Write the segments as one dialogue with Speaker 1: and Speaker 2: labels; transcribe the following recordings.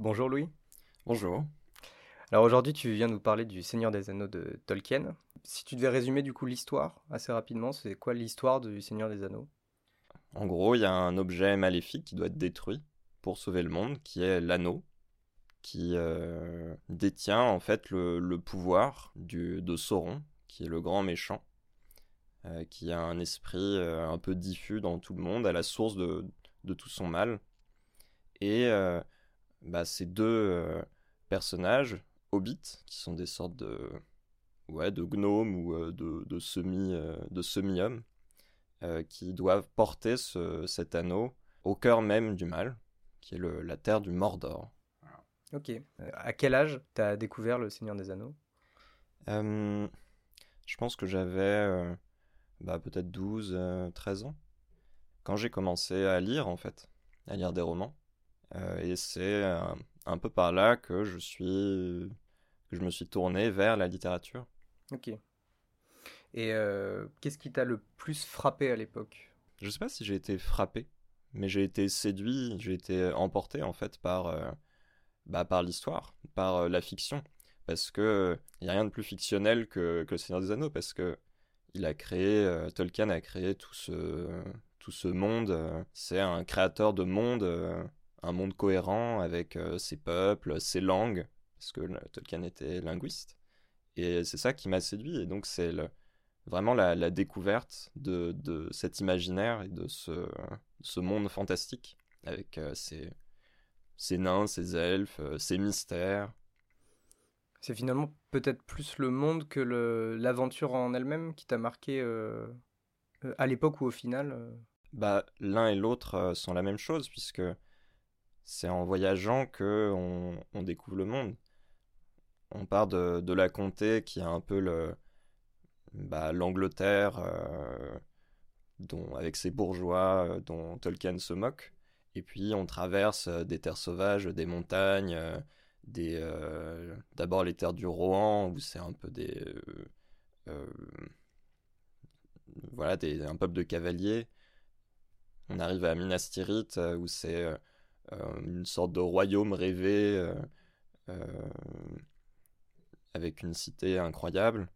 Speaker 1: Bonjour Louis.
Speaker 2: Bonjour.
Speaker 1: Alors aujourd'hui, tu viens nous parler du Seigneur des Anneaux de Tolkien. Si tu devais résumer du coup l'histoire assez rapidement, c'est quoi l'histoire du Seigneur des Anneaux?
Speaker 2: En gros, il y a un objet maléfique qui doit être détruit pour sauver le monde, qui est l'anneau, qui euh, détient en fait le, pouvoir du, de Sauron, qui est le grand méchant, euh, qui a un esprit euh, un peu diffus dans tout le monde, à la source de, de tout son mal. Et bah, ces deux personnages, hobbits, qui sont des sortes de, ouais, de gnomes ou de, de, semi, de semi-hommes, qui doivent porter ce, cet anneau au cœur même du mal, qui est le, la terre du Mordor.
Speaker 1: Ok. Euh, à quel âge tu as découvert Le Seigneur des Anneaux?
Speaker 2: Euh, Je pense que j'avais euh, bah, peut-être 12, 13 ans. Quand j'ai commencé à lire, en fait, à lire des romans. Et c'est un peu par là que je suis que je me suis tourné vers la littérature.
Speaker 1: Ok. Et qu'est-ce qui t'a le plus frappé à l'époque?
Speaker 2: Je sais pas si j'ai été frappé, mais j'ai été séduit, j'ai été emporté en fait par bah, par l'histoire, par euh, la fiction. Parce que il n'y a rien de plus fictionnel que, que Le Seigneur des Anneaux, parce que il a créé, euh, Tolkien a créé tout ce, tout ce monde. Euh, c'est un créateur de monde, un monde cohérent avec ses peuples, ses langues, parce que Tolkien était linguiste. Et c'est ça qui m'a séduit. Et donc c'est vraiment la, la, découverte de, de, cet imaginaire et de ce, ce monde fantastique avec ses ces nains, ces elfes, euh, mystères.
Speaker 1: C'est finalement peut-être plus le monde que l'aventure en elle-même qui t'a marqué euh, euh, à l'époque ou au final
Speaker 2: Bah, l'un et l'autre sont la même chose puisque c'est en voyageant que on, découvre le monde. On part de, la comté qui a un peu bah, l'Angleterre dont avec ses bourgeois dont Tolkien se moque et puis on traverse euh, des terres sauvages, des montagnes, euh, euh, d'abord les terres du Rohan où c'est un peu des voilà des, un peuple de cavaliers. On arrive à Minas Tirith où c'est une sorte de royaume rêvé avec une cité incroyable.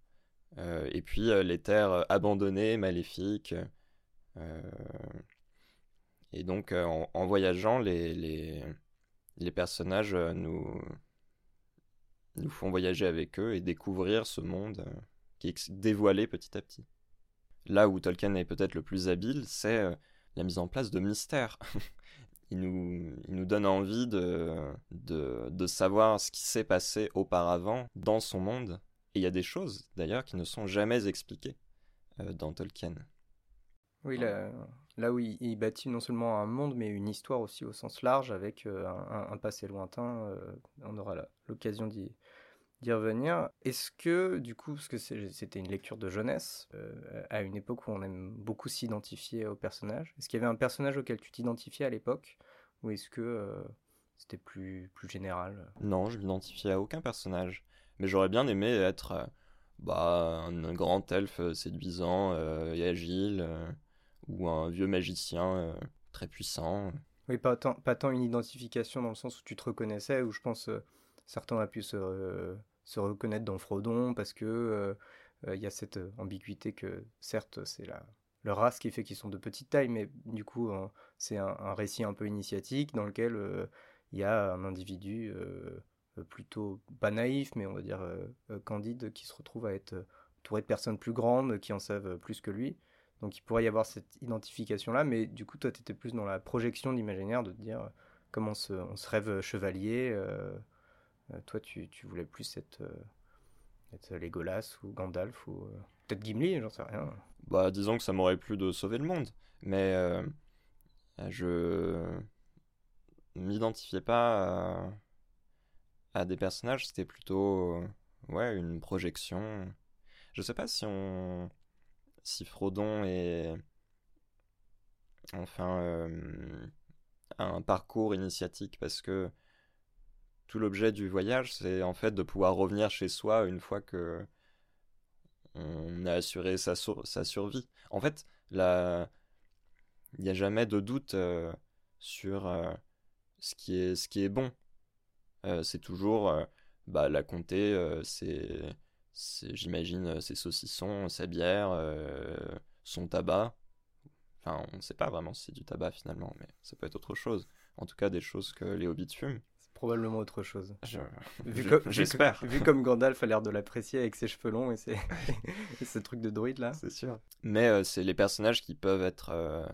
Speaker 2: et puis les terres abandonnées, maléfiques. Et donc, euh, en, voyageant, les, les, les personnages euh, nous, nous font voyager avec eux et découvrir ce monde euh, qui est dévoilé petit à petit. Là où Tolkien est peut-être le plus habile, c'est la mise en place de mystères. il, nous, il nous donne envie de, de, de savoir ce qui s'est passé auparavant dans son monde. Et il y a des choses, d'ailleurs, qui ne sont jamais expliquées dans Tolkien.
Speaker 1: Oui, là, là où il, bâtit non seulement un monde, mais une histoire aussi au sens large, avec euh, un, passé lointain. Euh, on aura l'occasion d'y revenir. Est-ce que, du coup, parce que c'était une lecture de jeunesse, euh, à une époque où on aime beaucoup s'identifier au personnage, est-ce qu'il y avait un personnage auquel tu t'identifiais à l'époque Ou est-ce que c'était plus, plus général?
Speaker 2: Non, je m'identifiais à aucun personnage. Mais j'aurais bien aimé être bah, un, grand elfe séduisant et agile ou un vieux magicien euh, très puissant.
Speaker 1: Oui, pas tant, pas tant une identification dans le sens où tu te reconnaissais, où je pense euh, certains ont pu se, se, reconnaître dans Frodon parce que euh, il y a cette ambiguïté que certes c'est la, leur race qui fait qu'ils sont de petite taille, mais du coup c'est un, récit un peu initiatique dans lequel il y a un individu plutôt pas naïf, mais on va dire candide, qui se retrouve à être entouré de personnes plus grandes qui en savent plus que lui. Donc il pourrait y avoir cette identification-là, mais du coup, toi, tu étais plus dans la projection d'imaginaire, de te dire euh, comment on se, rêve chevalier. Euh, euh, toi, tu, voulais plus être, être Legolas ou Gandalf ou peut-être Gimli, j'en sais rien.
Speaker 2: Bah, disons que ça m'aurait plu de sauver le monde, mais je m'identifiais pas à, des personnages, c'était plutôt ouais, une projection. Je sais pas si on si Frodon est enfin euh, un parcours initiatique parce que tout l'objet du voyage c'est en fait de pouvoir revenir chez soi une fois que on a assuré sa, survie. En fait, il n'y a jamais de doute euh, sur euh, ce, qui est, bon. c'est toujours bah, la comté, j'imagine, ses saucissons, sa bière, son tabac. Enfin, on ne sait pas vraiment si c'est du tabac finalement, mais ça peut être autre chose. En tout cas, des choses que les hobbits fument.
Speaker 1: Probablement autre chose.
Speaker 2: J'espère.
Speaker 1: Vu, comme Gandalf a l'air de l'apprécier avec ses cheveux longs et, ses... ce truc de druide là.
Speaker 2: C'est sûr. Mais euh, c'est les personnages qui peuvent être. Euh,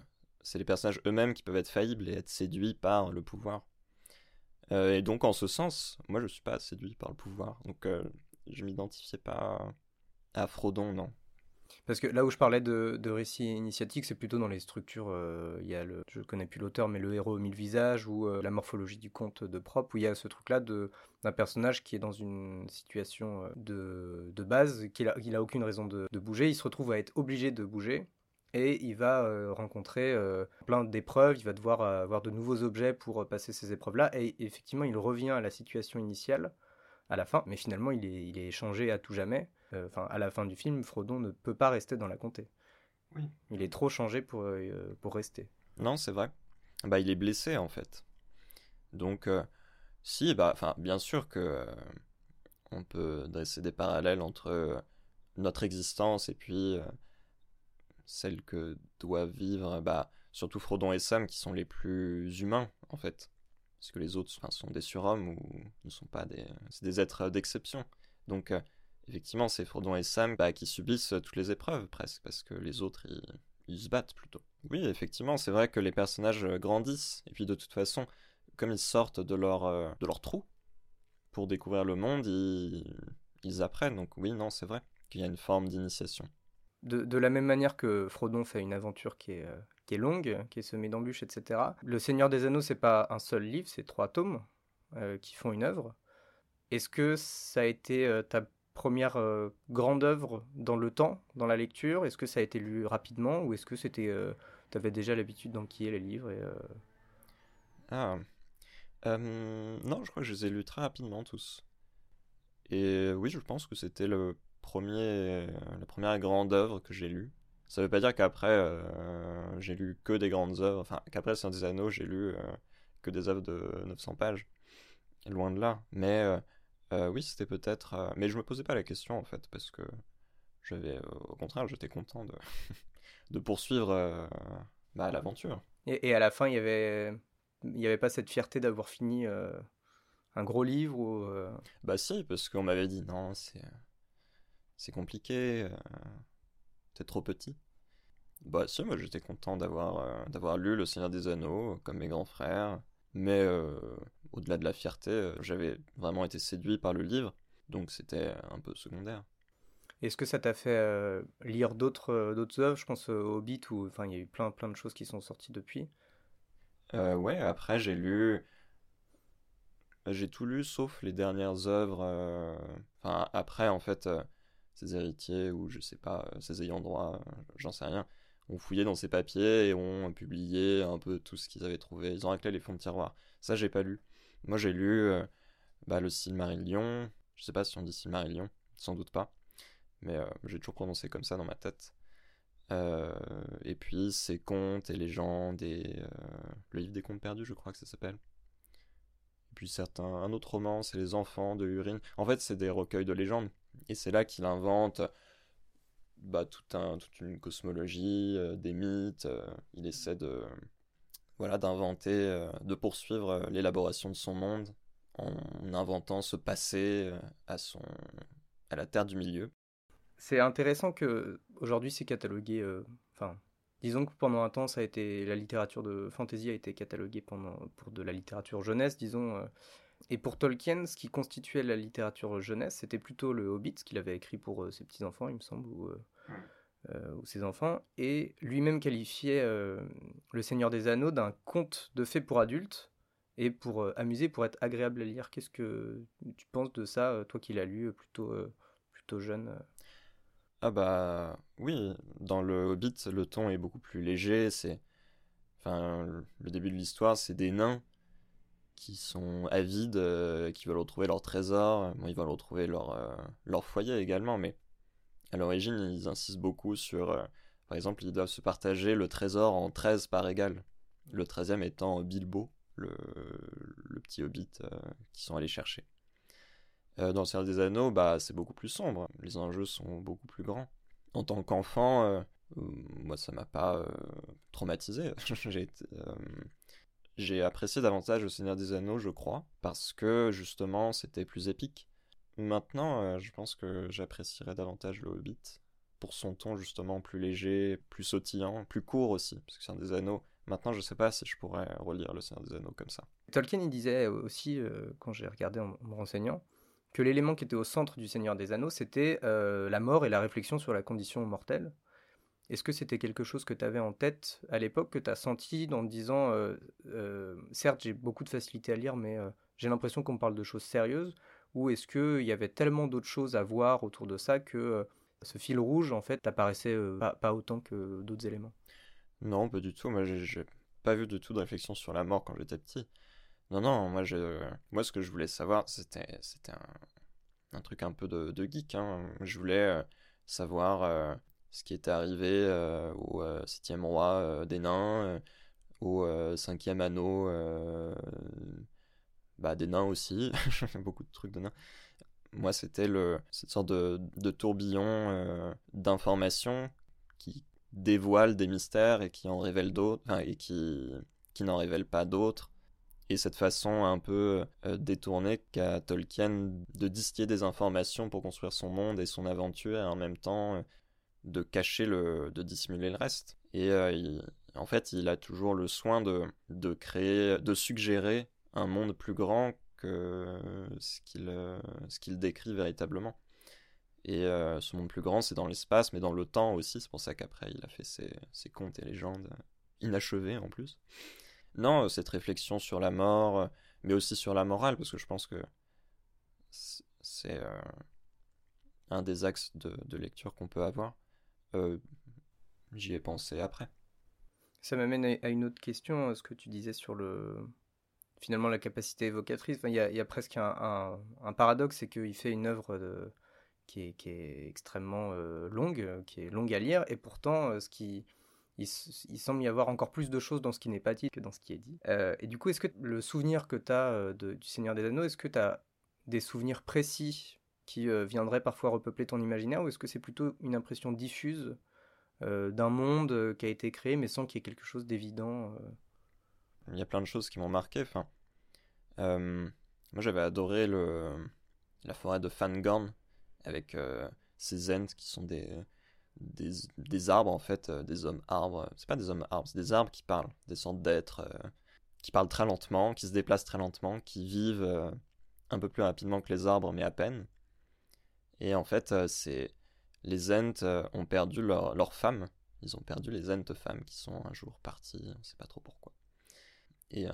Speaker 2: c'est les personnages eux-mêmes qui peuvent être faillibles et être séduits par le pouvoir. Euh, et donc, en ce sens, moi je suis pas séduit par le pouvoir. Donc, je m'identifiais pas à Frodon, non.
Speaker 1: Parce que là où je parlais de, de récit initiatique, c'est plutôt dans les structures. Euh, il y a le, je connais plus l'auteur, mais le héros mille visages ou euh, la morphologie du conte de Prop, où il y a ce truc-là d'un personnage qui est dans une situation euh, de, de base, qu'il a, il a aucune raison de, de, bouger, il se retrouve à être obligé de bouger. Et il va rencontrer plein d'épreuves, il va devoir avoir de nouveaux objets pour passer ces épreuves-là. Et effectivement, il revient à la situation initiale à la fin, mais finalement, il est, il est changé à tout jamais. Euh, enfin, à la fin du film, Frodon ne peut pas rester dans la comté.
Speaker 2: Oui.
Speaker 1: Il est trop changé pour, euh, pour rester.
Speaker 2: Non, c'est vrai. Bah, il est blessé en fait. Donc, euh, si, bah, enfin, bien sûr que on peut dresser des parallèles entre notre existence et puis celle que doivent vivre, bah, surtout Frodon et Sam qui sont les plus humains en fait, parce que les autres sont des surhommes ou ne sont pas des, c'est des êtres d'exception. Donc effectivement, c'est Frodon et Sam bah, qui subissent toutes les épreuves presque, parce que les autres, ils, se battent plutôt. Oui, effectivement, c'est vrai que les personnages grandissent, et puis de toute façon, comme ils sortent de leur, euh, de leur trou pour découvrir le monde, ils, apprennent. Donc oui, non, c'est vrai qu'il y a une forme d'initiation.
Speaker 1: De, la même manière que Frodon fait une aventure qui est, euh, qui est longue, qui est semée d'embûches, etc. Le Seigneur des Anneaux, c'est pas un seul livre, c'est trois tomes euh, qui font une œuvre. Est-ce que ça a été ta première euh, grande œuvre dans le temps, dans la lecture? Est-ce que ça a été lu rapidement ou est-ce que c'était, euh, tu avais déjà l'habitude d'enquiller les livres et, euh?
Speaker 2: Ah, non, je crois que je les ai lus très rapidement tous. Et oui, je pense que c'était le premier, la première grande œuvre que j'ai lue. Ça veut pas dire qu'après j'ai lu que des grandes œuvres, enfin qu'après Saint des Anneaux j'ai lu que des œuvres de 900 pages. Loin de là. Mais euh, oui, c'était peut-être. Euh, mais je me posais pas la question en fait, parce que j'avais. Euh, au contraire, j'étais content de, de poursuivre bah, l'aventure.
Speaker 1: Et, à la fin, il y avait. Il n'y avait pas cette fierté d'avoir fini un gros livre ou.
Speaker 2: Bah si, parce qu'on m'avait dit non, c'est. C'est compliqué, t'es trop petit. Bah si, moi j'étais content d'avoir d'avoir lu Le Seigneur des Anneaux, comme mes grands frères. Mais au-delà de la fierté, euh, j'avais vraiment été séduit par le livre, donc c'était un peu secondaire.
Speaker 1: Est-ce que ça t'a fait euh, lire d'autres euh, d'autres œuvres? Je pense au Hobbit, où enfin, il y a eu plein, plein de choses qui sont sorties depuis.
Speaker 2: ouais, après j'ai lu. J'ai tout lu sauf les dernières œuvres. Enfin, après, en fait, ses héritiers ou je sais pas, ses ayants droit, j'en sais rien, ont fouillé dans ses papiers et ont publié un peu tout ce qu'ils avaient trouvé. Ils ont raclé les fonds de tiroir. Ça, j'ai pas lu. Moi, j'ai lu euh, bah, le Silmarillion. Je sais pas si on dit Silmarillion, sans doute pas. Mais euh, j'ai toujours prononcé comme ça dans ma tête. Euh, et puis, ces contes et légendes et le livre des contes perdus, je crois que ça s'appelle. Puis certains, un autre roman, c'est Les Enfants de Urine. En fait, c'est des recueils de légendes. Et c'est là qu'il invente bah, tout un, toute une cosmologie, des mythes. il essaie de, voilà, d'inventer, euh, de poursuivre euh, l'élaboration de son monde en inventant ce passé euh, à, son, à la Terre du Milieu.
Speaker 1: C'est intéressant que aujourd'hui c'est catalogué. Enfin, disons que pendant un temps, ça a été la littérature de fantasy a été cataloguée pendant pour de la littérature jeunesse, disons. Et pour Tolkien, ce qui constituait la littérature jeunesse, c'était plutôt le Hobbit, ce qu'il avait écrit pour ses petits enfants, il me semble, ou euh, ou ses enfants, et lui-même qualifiait euh, Le Seigneur des Anneaux d'un conte de fées pour adultes et pour euh, amuser, pour être agréable à lire. Qu'est-ce que tu penses de ça, toi qui l'as lu plutôt, plutôt jeune
Speaker 2: Ah bah oui, dans le Hobbit, le ton est beaucoup plus léger. C'est, enfin, le début de l'histoire, c'est des nains qui sont avides, qui veulent retrouver leur trésor. ils veulent retrouver leur, leur foyer également, mais à l'origine, ils insistent beaucoup sur, euh, par exemple, ils doivent se partager le trésor en 13 par égal. Le 13e étant Bilbo, le, petit hobbit qu'ils sont allés chercher. dans le Seigneur des Anneaux, bah, c'est beaucoup plus sombre. Les enjeux sont beaucoup plus grands. En tant qu'enfant, moi, ça m'a pas traumatisé. J'ai apprécié davantage le Seigneur des Anneaux, je crois, parce que justement, c'était plus épique. Maintenant, je pense que j'apprécierais davantage le Hobbit pour son ton justement plus léger, plus sautillant, plus court aussi, parce que c'est un des anneaux. Maintenant, je sais pas si je pourrais relire Le Seigneur des Anneaux comme ça.
Speaker 1: Tolkien, disait aussi, euh, quand j'ai regardé en, me renseignant, que l'élément qui était au centre du Seigneur des Anneaux, c'était euh, la mort et la réflexion sur la condition mortelle. Est-ce que c'était quelque chose que tu avais en tête à l'époque, que tu as senti en te disant, euh, certes, j'ai beaucoup de facilité à lire, mais j'ai l'impression qu'on parle de choses sérieuses, ou est-ce qu'il y avait tellement d'autres choses à voir autour de ça que ce fil rouge, en fait, t'apparaissait euh, pas, autant que d'autres éléments?
Speaker 2: Non, pas du tout. Moi, j'ai pas vu du tout de réflexion sur la mort quand j'étais petit. Non, non, moi, moi ce que je voulais savoir, c'était un, truc un peu de, geek. Hein. Je voulais euh, savoir euh, ce qui était arrivé au septième roi des nains, au cinquième anneau bah, des nains aussi. Beaucoup de trucs de nains moi, c'était le, cette sorte de, de tourbillon euh, d'informations qui dévoile des mystères et qui en révèle d'autres, et qui, qui n'en révèle pas d'autres. Et cette façon un peu euh, détournée qu'a Tolkien de distiller des informations pour construire son monde et son aventure, et en même temps euh, de cacher le, de dissimuler le reste. Et en fait, il a toujours le soin de, de créer, de suggérer un monde plus grand ce qu'il euh, ce qu'il décrit véritablement. Et euh, ce monde plus grand, c'est dans l'espace, mais dans le temps aussi. C'est pour ça qu'après, il a fait ses, ses, contes et légendes inachevés en plus. Non, cette réflexion sur la mort, mais aussi sur la morale, parce que je pense que c'est euh, un des axes de, de lecture qu'on peut avoir. J'y ai pensé après.
Speaker 1: Ça m'amène à une autre question, ce que tu disais sur le, finalement la capacité évocatrice. Il y, a, presque un, paradoxe, c'est qu'il fait une œuvre qui, est, extrêmement euh, longue, qui est longue à lire, et pourtant, euh, ce qui, il, semble y avoir encore plus de choses dans ce qui n'est pas dit que dans ce qui est dit. Euh, et du coup, est-ce que le souvenir que tu as du Seigneur des Anneaux, est-ce que tu as des souvenirs précis qui viendraient parfois repeupler ton imaginaire, ou est-ce que c'est plutôt une impression diffuse d'un monde qui a été créé, mais sans qu'il y ait quelque chose d'évident
Speaker 2: il y a plein de choses qui m'ont marqué. Enfin, euh, moi, j'avais adoré le, la forêt de Fangorn avec euh, ces Ents qui sont des, des, des, arbres, en fait, euh, des hommes arbres. C'est pas des hommes arbres, c'est des arbres qui parlent, des sortes d'êtres qui parlent très lentement, qui se déplacent très lentement, qui vivent un peu plus rapidement que les arbres, mais à peine. Et en fait, c'est les Ents ont perdu leur, leur femme. Ils ont perdu les Ents femmes qui sont un jour parties, on sait pas trop pourquoi. Et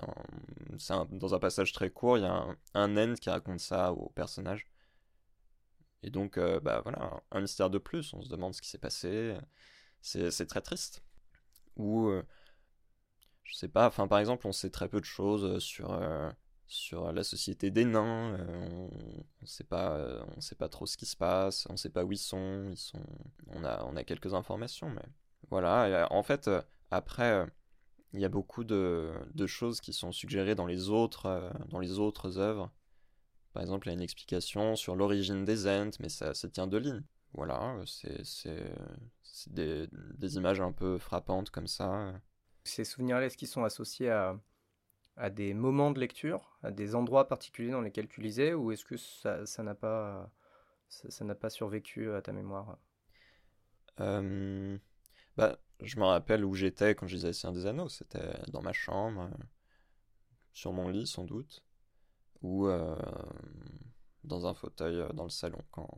Speaker 2: dans un passage très court, il y a un, end qui raconte ça au personnage. Et donc, euh, bah voilà, un mystère de plus, on se demande ce qui s'est passé. C'est très triste. Ou, euh, je sais pas, enfin par exemple, on sait très peu de choses sur, euh, sur la société des nains. on, on, sait pas, on sait pas trop ce qui se passe, on sait pas où ils sont. Ils sont on, a, on a quelques informations, mais voilà. en fait, après il y a beaucoup de, choses qui sont suggérées dans les autres, euh, dans les autres œuvres. Par exemple, il y a une explication sur l'origine des Ents, mais ça, ça tient de ligne. Voilà, c'est des, des, images un peu frappantes comme ça.
Speaker 1: Ces souvenirs-là, est-ce qu'ils sont associés à, à des moments de lecture, à des endroits particuliers dans lesquels tu lisais, ou est-ce que ça n'a pas, ça n'a pas survécu à ta mémoire?
Speaker 2: Euh, bah, je me rappelle où j'étais quand je lisais Seigneur des Anneaux. C'était dans ma chambre, euh, sur mon lit sans doute, ou euh, dans un fauteuil euh, dans le salon quand,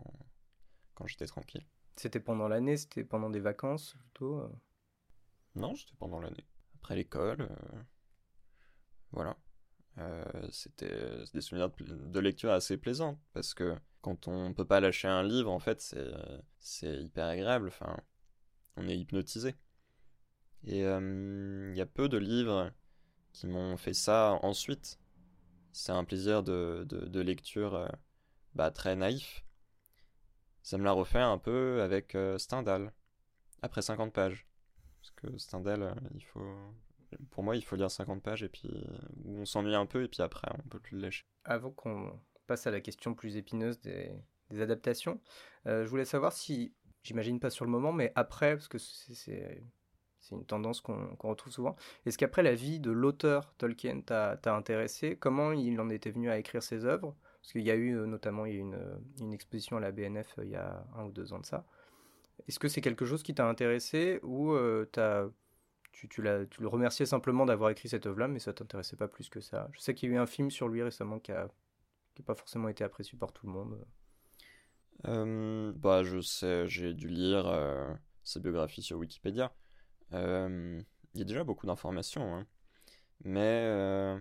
Speaker 2: quand j'étais tranquille.
Speaker 1: C'était pendant l'année? C'était pendant des vacances plutôt
Speaker 2: Non, c'était pendant l'année. Après l'école. Voilà. c'était des souvenirs de lecture assez plaisants parce que quand on peut pas lâcher un livre, en fait, c'est hyper agréable. Enfin, on est hypnotisé. Et il euh, y a peu de livres qui m'ont fait ça ensuite. C'est un plaisir de, lecture euh, bah, très naïf. Ça me l'a refait un peu avec euh, Stendhal, après 50 pages. Parce que Stendhal, il faut, pour moi, il faut lire 50 pages et puis on s'ennuie un peu et puis après, on peut plus le lâcher.
Speaker 1: Avant qu'on passe à la question plus épineuse des, adaptations, je voulais savoir si, j'imagine pas sur le moment, mais après, parce que c'est une tendance qu'on retrouve souvent. Est-ce qu'après la vie de l'auteur Tolkien t'a intéressé? Comment il en était venu à écrire ses œuvres? Parce qu'il y a eu euh, notamment une, euh, exposition à la BNF euh, il y a un ou deux ans de ça. Est-ce que c'est quelque chose qui t'a intéressé ou as, tu, tu, le remerciais simplement d'avoir écrit cette œuvre-là, mais ça t'intéressait pas plus que ça Je sais qu'il y a eu un film sur lui récemment qui n'a pas forcément été apprécié par tout le monde.
Speaker 2: bah, je sais, j'ai dû lire sa biographie sur Wikipédia. Euh, il y a déjà beaucoup d'informations, hein. mais euh,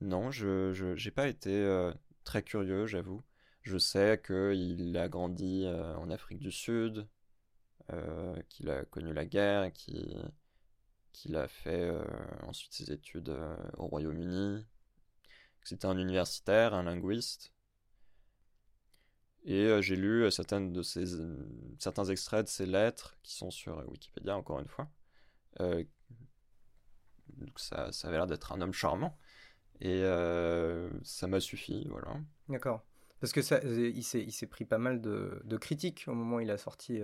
Speaker 2: non, je n'ai pas été euh, très curieux, j'avoue. Je sais qu'il a grandi en Afrique du Sud, qu'il a connu la guerre, qu'il a fait ensuite ses études au Royaume-Uni, c'était un universitaire, un linguiste. Et euh, j'ai lu euh, certains extraits de ses lettres qui sont sur euh, Wikipédia, encore une fois. donc ça, ça avait l'air d'être un homme charmant. Et ça m'a suffi, voilà.
Speaker 1: D'accord. Parce que il s'est pris pas mal de, critiques au moment où il a sorti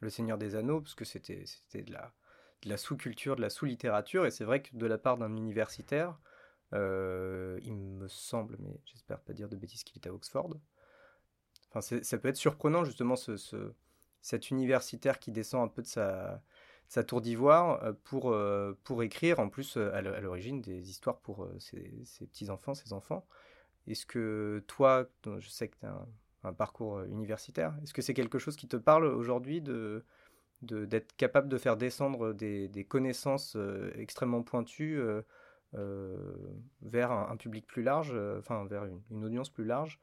Speaker 1: Le Seigneur des Anneaux, parce que c'était de la, de la sous-culture, de la sous-littérature, et c'est vrai que de la part d'un universitaire, il me semble, mais j'espère pas dire de bêtises qu'il est à Oxford, ça peut être surprenant justement ce, cet universitaire qui descend un peu de sa, sa tour d'ivoire euh, pour, euh, pour écrire en plus euh, à l'origine des histoires pour ses, petits-enfants, ses enfants. Est-ce que toi, je sais que tu as un, parcours universitaire, est-ce que c'est quelque chose qui te parle aujourd'hui de d'être capable de faire descendre des, des connaissances extrêmement pointues vers un, public plus large, enfin vers une audience plus large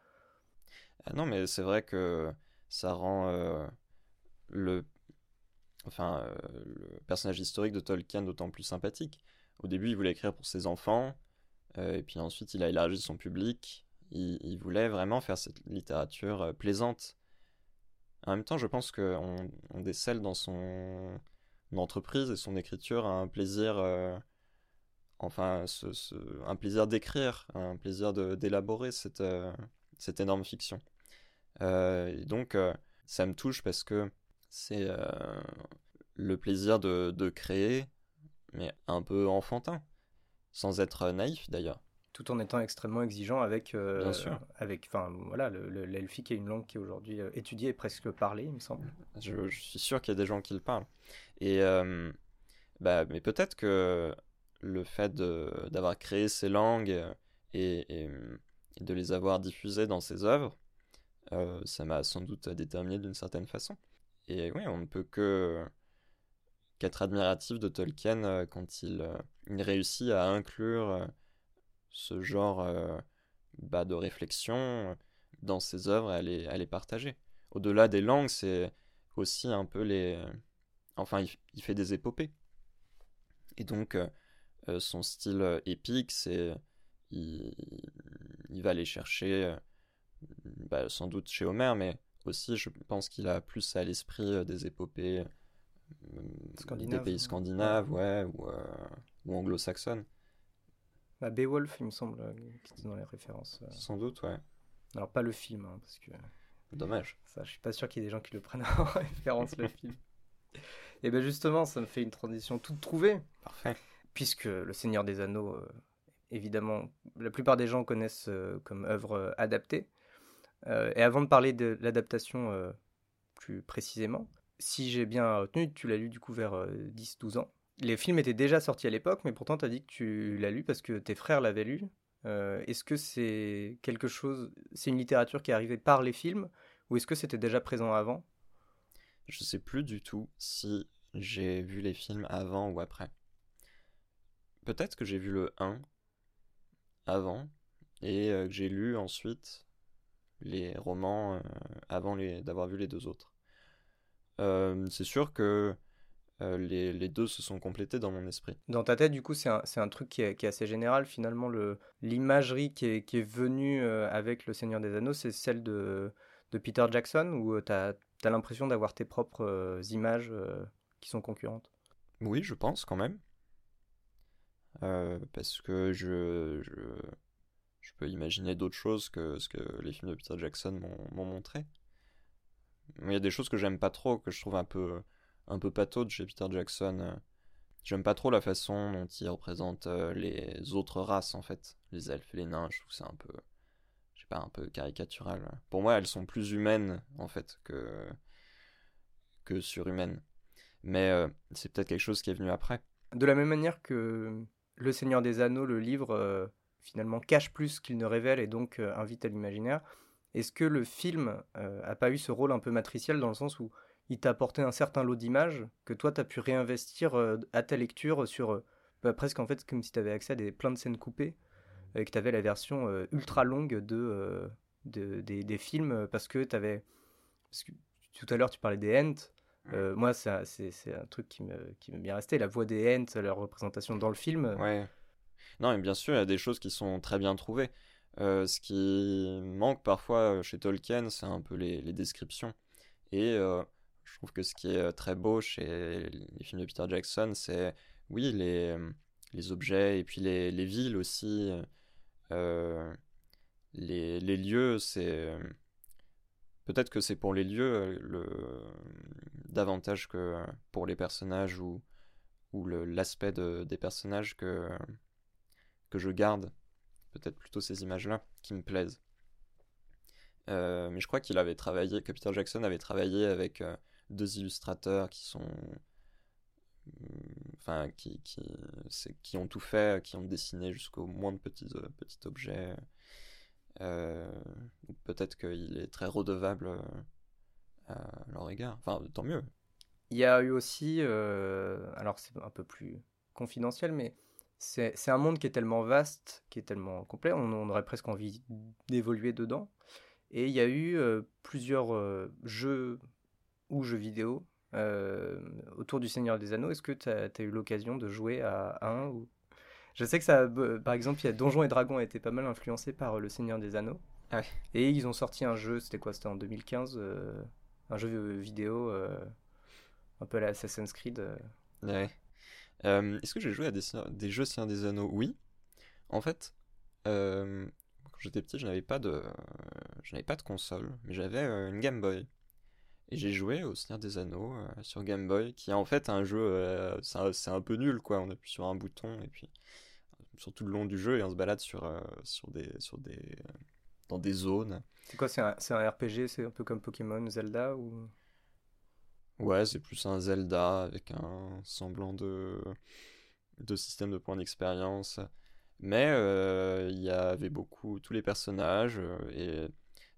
Speaker 2: ah non, mais c'est vrai que ça rend euh, le, enfin, euh, le personnage historique de Tolkien d'autant plus sympathique. Au début, il voulait écrire pour ses enfants, euh, et puis ensuite, il a élargi son public. Il, voulait vraiment faire cette littérature plaisante. En même temps, je pense qu'on on décèle dans son entreprise et son écriture un plaisir, enfin, un plaisir d'écrire, un plaisir d'élaborer cette, cette énorme fiction. Euh, et donc, euh, ça me touche parce que c'est euh, le plaisir de créer, mais un peu enfantin, sans être naïf d'ailleurs
Speaker 1: tout en étant extrêmement exigeant avec, Bien sûr. avec enfin, voilà, l'elfique est une langue qui est aujourd'hui étudiée et presque parlée, il me semble.
Speaker 2: Je, suis sûr qu'il y a des gens qui le parlent. Et, bah, mais peut-être que le fait d'avoir créé ces langues et, et, de les avoir diffusées dans ses œuvres, euh, ça m'a sans doute déterminé d'une certaine façon. Et oui, on ne peut que qu'être admiratif de Tolkien euh, quand il, euh, il, réussit à inclure ce genre bah, de réflexion dans ses œuvres à les, à les partager. Au-delà des langues, c'est aussi un peu les... Enfin, il, fait des épopées. Et donc, son style épique, c'est... Il, il, va aller chercher bah, sans doute chez Homer, mais aussi je pense qu'il a plus à l'esprit euh, des épopées euh, des pays scandinaves, ouais, ou, euh, ou anglo-saxonnes.
Speaker 1: Bah, Beowulf, il me semble, qui était dans les références.
Speaker 2: Sans doute, ouais.
Speaker 1: Alors pas le film, hein, parce que.
Speaker 2: Dommage.
Speaker 1: Ça, je suis pas sûr qu'il y ait des gens qui le prennent en référence le film. Et bien justement, ça me fait une transition toute trouvée.
Speaker 2: Parfait.
Speaker 1: Puisque Le Seigneur des Anneaux, évidemment, la plupart des gens connaissent comme œuvre adaptée. Euh, et avant de parler de l'adaptation euh, plus précisément, si j'ai bien retenu, tu l'as lu du coup vers 10-12 euh, ans. Les films étaient déjà sortis à l'époque, mais pourtant tu as dit que tu l'as lu parce que tes frères l'avaient lu. est-ce que c'est quelque chose, c'est une littérature qui est arrivée par les films, ou est-ce que c'était déjà présent avant?
Speaker 2: Je sais plus du tout si j'ai vu les films avant ou après. Peut-être que j'ai vu le 1 avant, et que j'ai lu ensuite les romans euh, avant d'avoir vu les deux autres. Euh, c'est sûr que euh, les, les, deux se sont complétés dans mon esprit.
Speaker 1: Dans ta tête, du coup, c'est un, un, truc qui est, qui est, assez général. Finalement, l'imagerie qui est, qui est, venue avec Le Seigneur des Anneaux, c'est celle de, de, Peter Jackson, ou tu as, as l'impression d'avoir tes propres images qui sont concurrentes?
Speaker 2: Oui, je pense quand même. parce que je, je, je peux imaginer d'autres choses que ce que les films de Peter Jackson m'ont montré. Il y a des choses que j'aime pas trop, que je trouve un peu, un peu de chez Peter Jackson. J'aime pas trop la façon dont il représente les autres races, en fait. Les elfes et les nains, je trouve c'est un peu, je sais pas, un peu caricatural. Pour moi, elles sont plus humaines, en fait, que, que surhumaines. Mais c'est peut-être quelque chose qui est venu après.
Speaker 1: De la même manière que Le Seigneur des Anneaux, le livre, finalement cache plus qu'il ne révèle et donc invite à l'imaginaire, est-ce que le film euh, a pas eu ce rôle un peu matriciel dans le sens où il t'a apporté un certain lot d'images que toi tu as pu réinvestir euh, à ta lecture sur euh, bah, presque en fait comme si tu avais accès à des, plein de scènes coupées et que tu avais la version ultra longue de, des, films parce que tu avais. tout à l'heure tu parlais des Ents. moi, c'est un truc qui me, qui bien resté. La voix des Ents, leur représentation dans le film.
Speaker 2: Ouais. Non, mais bien sûr, il y a des choses qui sont très bien trouvées. Euh, ce qui manque parfois euh, chez Tolkien, c'est un peu les, descriptions. Et euh, je trouve que ce qui est très beau chez les films de Peter Jackson, c'est, oui, les, les objets et puis les, les villes aussi. les, les, lieux, c'est. Peut-être que c'est pour les lieux le... davantage que pour les personnages ou, ou l'aspect des personnages que, que je garde peut-être plutôt ces images-là qui me plaisent. Euh, mais je crois qu'il avait travaillé, que Peter Jackson avait travaillé avec euh, deux illustrateurs qui sont. Mm, enfin, qui, qui, qui, ont tout fait, qui ont dessiné jusqu'au moins de petits, euh, petits objets. Peut-être qu'il est très redevable à leur égard. Enfin, tant mieux.
Speaker 1: Il y a eu aussi, alors c'est un peu plus confidentiel, mais c'est un monde qui est tellement vaste, qui est tellement complet, on, aurait presque envie d'évoluer dedans. Et il y a eu euh, plusieurs euh, jeux ou jeux vidéo euh, autour du Seigneur des Anneaux. Est-ce que tu as, eu l'occasion de jouer à, un ou... Je sais que ça, par exemple, il y a Donjons et Dragons a été pas mal influencé par le Seigneur des Anneaux.
Speaker 2: Ah
Speaker 1: et ils ont sorti un jeu, c'était quoi? C'était en 2015, un jeu vidéo un peu à l'Assassin's Creed.
Speaker 2: Ouais. Euh, est-ce que j'ai joué à des, jeux Seigneur des Anneaux? Oui. En fait, euh, quand j'étais petit, je n'avais pas de, je n'avais pas de console, mais j'avais euh, une Game Boy. Et j'ai joué au Seigneur des Anneaux sur Game Boy, qui est en fait un jeu, c'est un, peu nul quoi. On appuie sur un bouton et puis sur tout le long du jeu et on se balade sur, sur des, sur des, dans des zones.
Speaker 1: C'est quoi C'est un, un, RPG C'est un peu comme Pokémon, Zelda ou?
Speaker 2: Ouais, c'est plus un Zelda avec un semblant de, de système de points d'expérience. Mais euh, il y avait beaucoup, tous les personnages, euh, et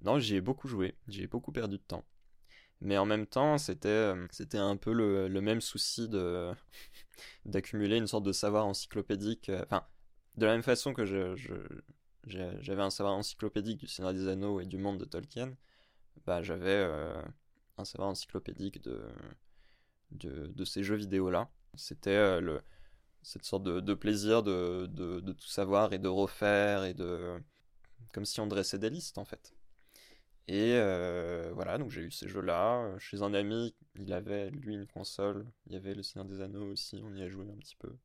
Speaker 2: non, j'y ai beaucoup joué, j'y ai beaucoup perdu de temps. Mais en même temps, c'était, euh, un peu le, même souci de, d'accumuler une sorte de savoir encyclopédique. Enfin, de la même façon que j'avais un savoir encyclopédique du Seigneur des Anneaux et du monde de Tolkien, bah, j'avais un savoir encyclopédique de, de, ces jeux vidéo-là. C'était euh, cette sorte de, plaisir de, de, tout savoir et de refaire et de comme si on dressait des listes en fait. Et euh, voilà, donc j'ai eu ces jeux-là. Chez un ami, il avait lui une console. Il y avait le Seigneur des Anneaux aussi, on y a joué un petit peu.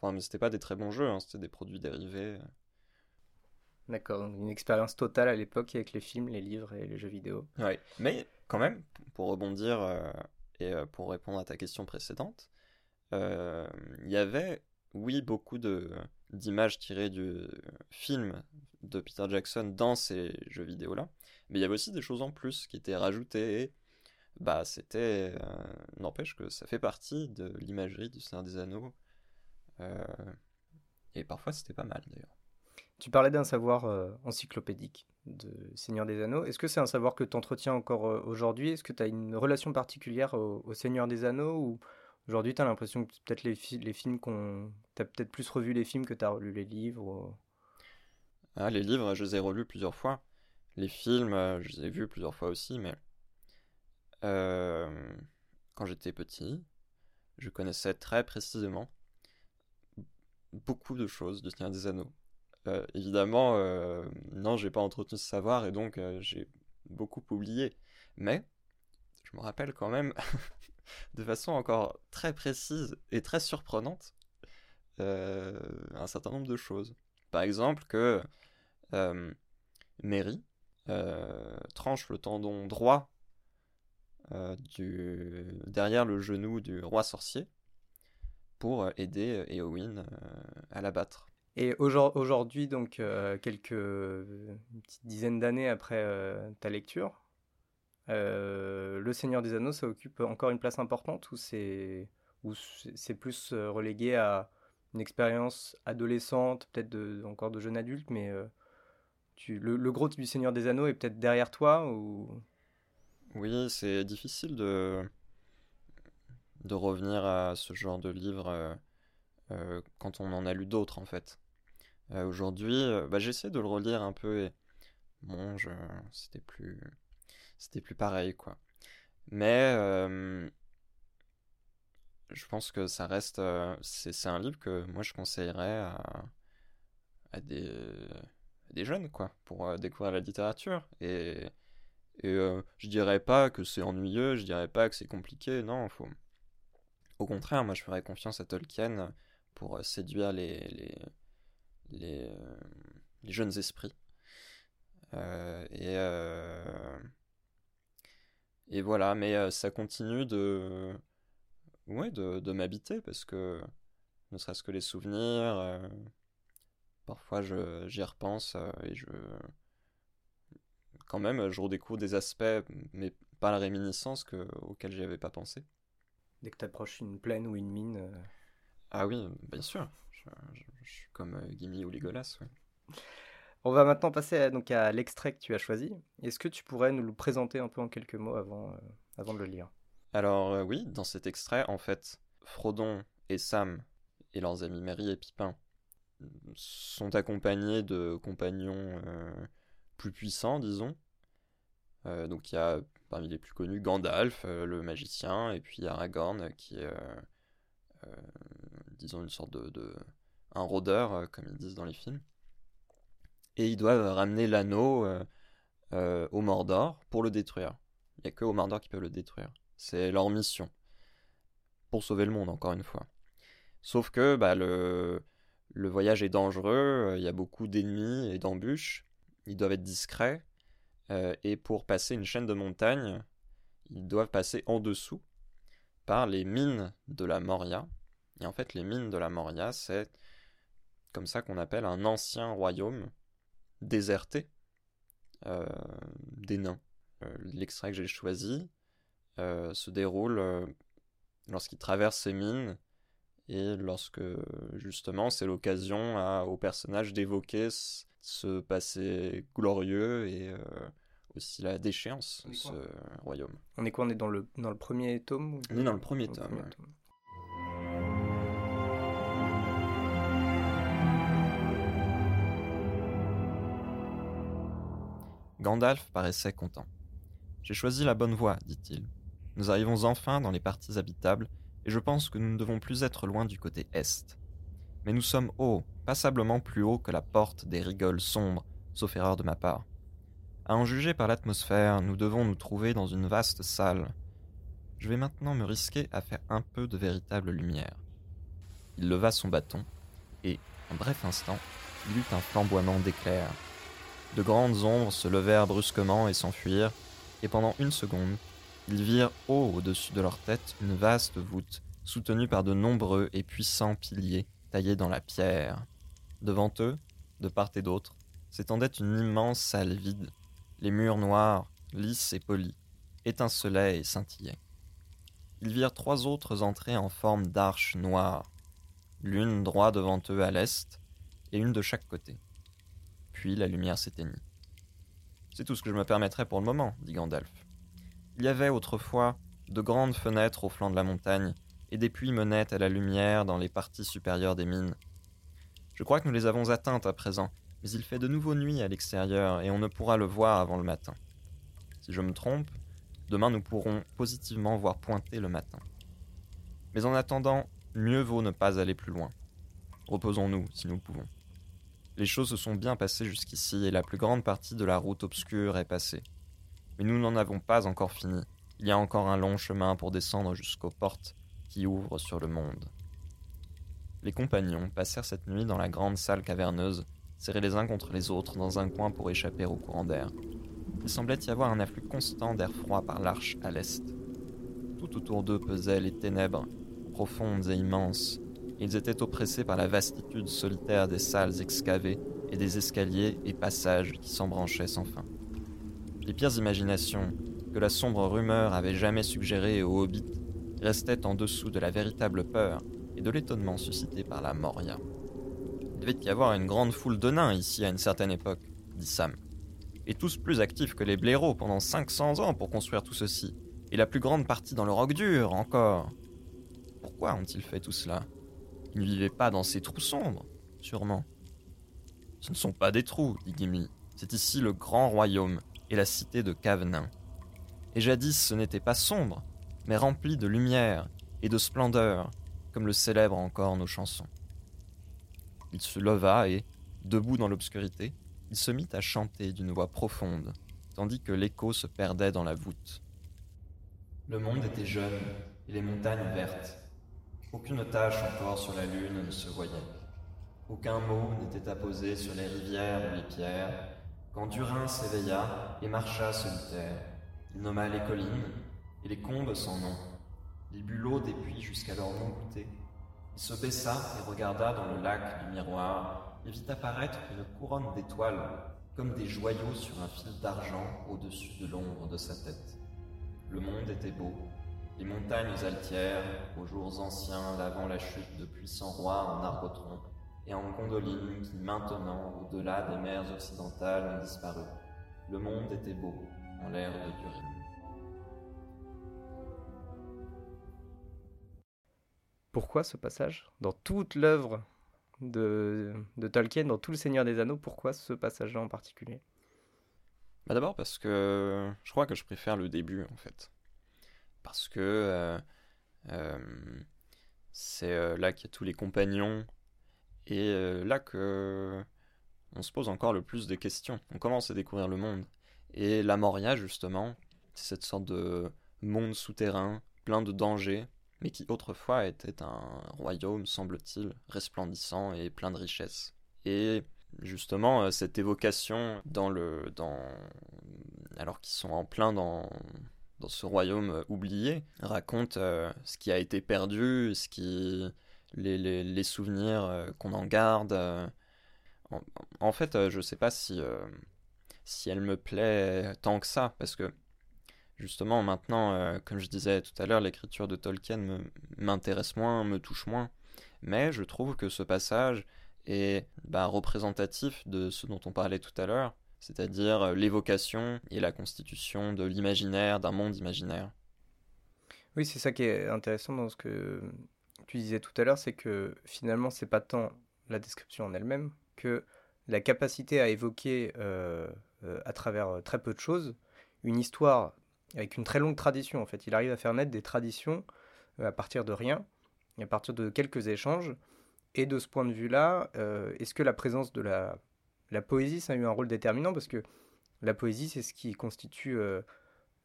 Speaker 2: Enfin, mais c'était pas des très bons jeux, hein, c'était des produits dérivés.
Speaker 1: D'accord, une expérience totale à l'époque avec les films, les livres et les jeux vidéo.
Speaker 2: Oui, mais quand même, pour rebondir euh, et pour répondre à ta question précédente, euh, il y avait, oui, beaucoup de d'images tirées du film de Peter Jackson dans ces jeux vidéo-là, mais il y avait aussi des choses en plus qui étaient rajoutées bah c'était n'empêche que ça fait partie de l'imagerie du Seigneur des Anneaux et parfois c'était pas mal d'ailleurs.
Speaker 1: Tu parlais d'un savoir euh, encyclopédique de Seigneur des Anneaux. Est-ce que c'est un savoir que tu entretiens encore euh, aujourd'hui? Est-ce que tu as une relation particulière au, Seigneur des Anneaux ou aujourd'hui tu as l'impression que peut-être les, films qu'on. Tu as peut-être plus revu les films que tu as relu les livres
Speaker 2: ah, Les livres, je les ai relus plusieurs fois. Les films, euh, je les ai vus plusieurs fois aussi, mais. quand j'étais petit, je connaissais très précisément beaucoup de choses du Seigneur des Anneaux euh, évidemment, euh, non, j'ai pas entretenu ce savoir et donc euh, j'ai beaucoup oublié. Mais je me rappelle quand même de façon encore très précise et très surprenante un certain nombre de choses. Par exemple que Mary tranche le tendon droit du, derrière le genou du roi sorcier pour aider Eowyn à l'abattre.
Speaker 1: Et aujourd'hui, donc quelques une petite dizaine d'années après ta lecture, le Seigneur des Anneaux, ça occupe encore une place importante ou c'est plus relégué à une expérience adolescente, peut-être encore de jeune adulte, mais tu, le, gros du Seigneur des Anneaux est peut-être derrière toi ou?
Speaker 2: Oui, c'est difficile de de revenir à ce genre de livre quand on en a lu d'autres en fait. Aujourd'hui, bah, j'essaie de le relire un peu et bon, c'était plus c'était plus pareil quoi. Mais je pense que ça reste c'est un livre que moi je conseillerais à, à des des jeunes quoi pour découvrir la littérature et et je dirais pas que c'est ennuyeux, je dirais pas que c'est compliqué, non, faut au contraire, moi je ferais confiance à Tolkien pour séduire les les, les, les jeunes esprits. et et voilà, mais euh, ça continue de, ouais, de, de m'habiter parce que ne serait-ce que les souvenirs, euh, parfois j'y repense euh, et je, quand même, je redécouvre des aspects, mais pas la réminiscence que, auxquels j'y avais pas pensé.
Speaker 1: Dès que tu approches une plaine ou une mine.
Speaker 2: Ah oui, bien sûr. Je, suis comme Gimli ou Legolas. Ouais.
Speaker 1: On va maintenant passer à, donc à l'extrait que tu as choisi. Est-ce que tu pourrais nous le présenter un peu en quelques mots avant, euh, de le lire?
Speaker 2: Alors euh, oui, dans cet extrait, en fait, Frodon et Sam et leurs amis Mary et Pipin sont accompagnés de compagnons euh, plus puissants, disons. donc il y a parmi les plus connus Gandalf, le magicien, et puis Aragorn qui est, disons, une sorte de un rôdeur, comme ils disent dans les films et ils doivent ramener l'anneau euh, euh, au Mordor pour le détruire. Il n'y a que au Mordor qui peuvent le détruire. C'est leur mission. Pour sauver le monde, encore une fois. Sauf que bah, le, voyage est dangereux, il y a beaucoup d'ennemis et d'embûches, ils doivent être discrets, euh, et pour passer une chaîne de montagnes, ils doivent passer en dessous par les mines de la Moria. Et en fait, les mines de la Moria, c'est comme ça qu'on appelle un ancien royaume déserté euh, des nains. Euh, l'extrait que j'ai choisi euh, se déroule lorsqu'il traverse ces mines et lorsque justement c'est l'occasion au personnage d'évoquer ce passé glorieux et aussi la déchéance de ce royaume.
Speaker 1: On est quoi On est dans le, dans le premier tome
Speaker 2: On est dans le premier tome. Gandalf paraissait content. J'ai choisi la bonne voie, dit-il. Nous arrivons enfin dans les parties habitables, et je pense que nous ne devons plus être loin du côté est. Mais nous sommes hauts, passablement plus haut que la porte des rigoles sombres, sauf erreur de ma part. À en juger par l'atmosphère, nous devons nous trouver dans une vaste salle. Je vais maintenant me risquer à faire un peu de véritable lumière. Il leva son bâton, et, en bref instant, il eut un flamboiement d'éclairs de grandes ombres se levèrent brusquement et s'enfuirent, et pendant une seconde, ils virent haut au-dessus de leur tête une vaste voûte, soutenue par de nombreux et puissants piliers taillés dans la pierre. Devant eux, de part et d'autre, s'étendait une immense salle vide. Les murs noirs, lisses et polis, étincelaient et scintillaient. Ils virent trois autres entrées en forme d'arches noires, l'une droit devant eux à l'est, et une de chaque côté. Puis la lumière s'éteignit. C'est tout ce que je me permettrai pour le moment, dit Gandalf. Il y avait autrefois de grandes fenêtres au flanc de la montagne, et des puits menaient à la lumière dans les parties supérieures des mines. Je crois que nous les avons atteintes à présent, mais il fait de nouveau nuit à l'extérieur, et on ne pourra le voir avant le matin. Si je me trompe, demain nous pourrons positivement voir pointer le matin. Mais en attendant, mieux vaut ne pas aller plus loin. Reposons-nous si nous pouvons. Les choses se sont bien passées jusqu'ici et la plus grande partie de la route obscure est passée. Mais nous n'en avons pas encore fini. Il y a encore un long chemin pour descendre jusqu'aux portes qui ouvrent sur le monde. Les compagnons passèrent cette nuit dans la grande salle caverneuse, serrés les uns contre les autres dans un coin pour échapper au courant d'air. Il semblait y avoir un afflux constant d'air froid par l'arche à l'est. Tout autour d'eux pesaient les ténèbres, profondes et immenses. Ils étaient oppressés par la vastitude solitaire des salles excavées et des escaliers et passages qui s'embranchaient sans fin. Les pires imaginations que la sombre rumeur avait jamais suggérées aux hobbits restaient en dessous de la véritable peur et de l'étonnement suscité par la Moria. Il devait y avoir une grande foule de nains ici à une certaine époque, dit Sam. Et tous plus actifs que les blaireaux pendant 500 ans pour construire tout ceci. Et la plus grande partie dans le roc dur, encore. Pourquoi ont-ils fait tout cela? Ils ne vivaient pas dans ces trous sombres, sûrement. Ce ne sont pas des trous, dit Gimli. C'est ici le grand royaume et la cité de Cavenin. Et jadis ce n'était pas sombre, mais rempli de lumière et de splendeur, comme le célèbrent encore nos chansons. Il se leva et, debout dans l'obscurité, il se mit à chanter d'une voix profonde, tandis que l'écho se perdait dans la voûte. Le monde était jeune et les montagnes vertes. Aucune tache encore sur la lune ne se voyait. Aucun mot n'était apposé sur les rivières ou les pierres, quand Durin s'éveilla et marcha solitaire. Il nomma les collines et les combes sans nom. Il but l'eau des puits jusqu'alors non goûtée. Il se baissa et regarda dans le lac du miroir et vit apparaître une couronne d'étoiles, comme des joyaux sur un fil d'argent au-dessus de l'ombre de sa tête. Le monde était beau, les montagnes altières, aux jours anciens lavant la chute de puissants rois en argotron, et en gondolines qui maintenant, au-delà des mers occidentales, ont disparu. Le monde était beau, en l'air de Durin.
Speaker 1: Pourquoi ce passage Dans toute l'œuvre de, de, Tolkien, dans tout le Seigneur des Anneaux, pourquoi ce passage-là en particulier?
Speaker 2: Bah D'abord parce que je crois que je préfère le début, en fait. Parce que euh, euh, c'est euh, là qu'il y a tous les compagnons, et là que on se pose encore le plus de questions. On commence à découvrir le monde. Et la Moria, justement, c'est cette sorte de monde souterrain, plein de dangers, mais qui autrefois était un royaume, semble-t-il, resplendissant et plein de richesses. Et justement, cette évocation dans le. Dans, alors qu'ils sont en plein dans, dans ce royaume euh, oublié, raconte ce qui a été perdu, ce qui les, souvenirs euh, qu'on en garde. Euh. En, fait, euh, je sais pas si, si elle me plaît tant que ça, parce que justement maintenant, comme je disais tout à l'heure, l'écriture de Tolkien m'intéresse moins, me touche moins, mais je trouve que ce passage est bah, représentatif de ce dont on parlait tout à l'heure, c'est-à-dire l'évocation et la constitution de l'imaginaire, d'un monde imaginaire.
Speaker 1: Oui, c'est ça qui est intéressant dans ce que tu disais tout à l'heure, c'est que finalement, c'est pas tant la description en elle-même que la capacité à évoquer euh, euh, à travers euh, très peu de choses une histoire avec une très longue tradition. En fait, il arrive à faire naître des traditions à partir de rien, à partir de quelques échanges. Et de ce point de vue-là, est-ce que la présence de la, la poésie, ça a eu un rôle déterminant Parce que la poésie, c'est ce qui constitue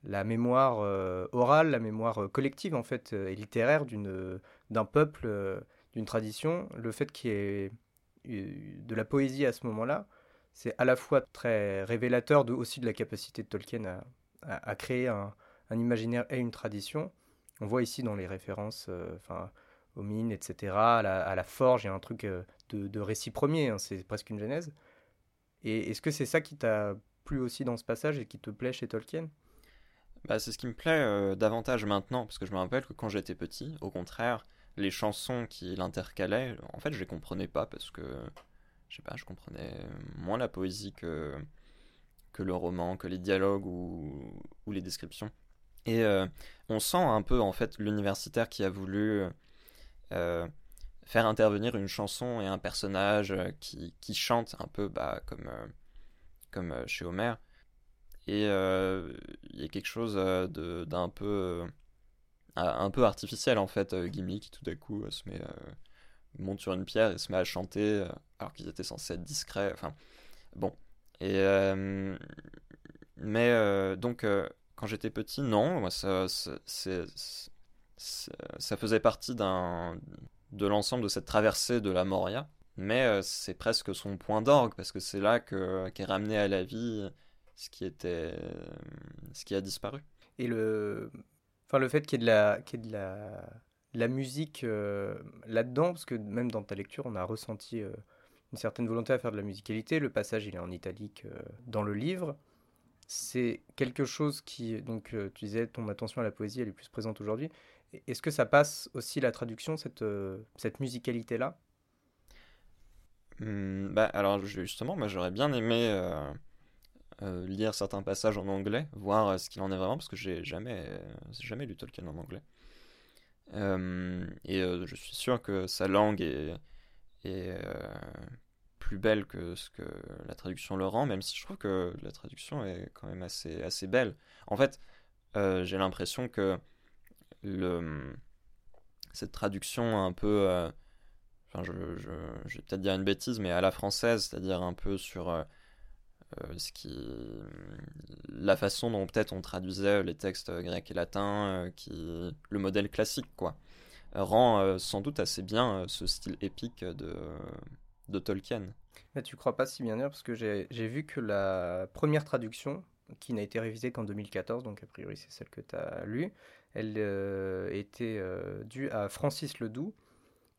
Speaker 1: la mémoire euh, orale, la mémoire euh, collective en fait euh, et littéraire d'une d'un peuple, d'une tradition, le fait qu'il y ait de la poésie à ce moment-là, c'est à la fois très révélateur de, aussi de la capacité de Tolkien à, à, créer un, un, imaginaire et une tradition. On voit ici dans les références enfin, aux mines, etc., à la, forge, il y a un truc de, de récit premier, hein, c'est presque une genèse. Et est-ce que c'est ça qui t'a plu aussi dans ce passage et qui te plaît chez Tolkien?
Speaker 2: Bah, c'est ce qui me plaît euh, davantage maintenant, parce que je me rappelle que quand j'étais petit, au contraire, les chansons qu'il intercalait, en fait, je les comprenais pas parce que, je sais pas, je comprenais moins la poésie que, que le roman, que les dialogues ou, ou les descriptions. Et euh, on sent un peu, en fait, l'universitaire qui a voulu euh, faire intervenir une chanson et un personnage qui, qui chante un peu bah, comme, comme chez Homer. Et euh, il y a quelque chose euh, d'un peu, euh, un peu artificiel en fait. Gimli qui tout à coup se met, monte sur une pierre et se met à chanter alors qu'ils étaient censés être discrets. Enfin, bon. Et mais donc quand j'étais petit, non, ça, ça faisait partie d'un de l'ensemble de cette traversée de la Moria, mais c'est presque son point d'orgue, parce que c'est là qu'est ramené à la vie ce qui, était, ce qui a disparu.
Speaker 1: Et le, enfin, le fait qu'il y ait de la, y ait de la, la musique là-dedans, parce que même dans ta lecture, on a ressenti une certaine volonté à faire de la musicalité. Le passage, il est en italique dans le livre c'est quelque chose qui, donc euh, tu disais, ton attention à la poésie, elle est plus présente aujourd'hui. Est-ce que ça passe aussi la traduction, cette, euh, cette musicalité-là?
Speaker 2: Mmh, bah, Alors justement, moi j'aurais bien aimé euh, lire certains passages en anglais, voir ce qu'il en est vraiment, parce que j'ai jamais, jamais lu Tolkien en anglais. et je suis sûr que sa langue est, est plus belle que ce que la traduction le rend, même si je trouve que la traduction est quand même assez, assez belle. En fait, euh, j'ai l'impression que cette traduction un peu... Euh, enfin, je, vais peut-être dire une bêtise, mais à la française, c'est-à-dire un peu sur... Euh, ce qui la façon dont peut-être on traduisait les textes grecs et latins qui le modèle classique quoi rend sans doute assez bien ce style épique de de Tolkien.
Speaker 1: Mais tu crois pas si bien dire parce que j'ai vu que la première traduction, qui n'a été révisée qu'en 2014, donc a priori c'est celle que tu as lue, elle euh, était euh, due à Francis Ledoux,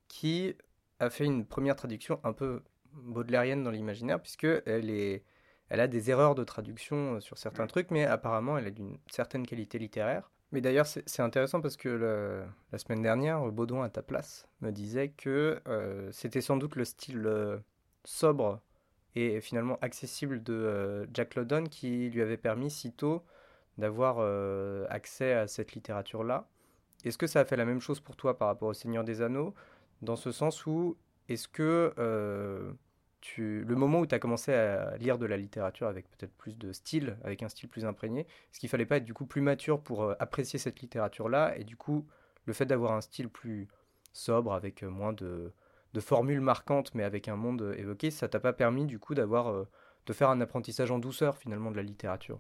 Speaker 1: qui a fait une première traduction un peu baudelairienne dans l'imaginaire, puisque elle, est, elle a des erreurs de traduction sur certains trucs, mais apparemment elle est d'une certaine qualité littéraire. Mais d'ailleurs, c'est intéressant parce que la semaine dernière, Baudouin à ta place me disait que euh, c'était sans doute le style euh, sobre et finalement accessible de euh, Jack London qui lui avait permis si d'avoir accès à cette littérature-là. Est-ce que ça a fait la même chose pour toi par rapport au Seigneur des Anneaux? Dans ce sens où, est-ce que le moment où tu as commencé à lire de la littérature avec peut-être plus de style, avec un style plus imprégné, est-ce qu'il fallait pas être du coup plus mature pour euh, apprécier cette littérature-là? Et du coup, le fait d'avoir un style plus sobre, avec euh, moins de, formules marquantes, mais avec un monde euh, évoqué, ça t'a pas permis du coup d'avoir de faire un apprentissage en douceur finalement de la littérature?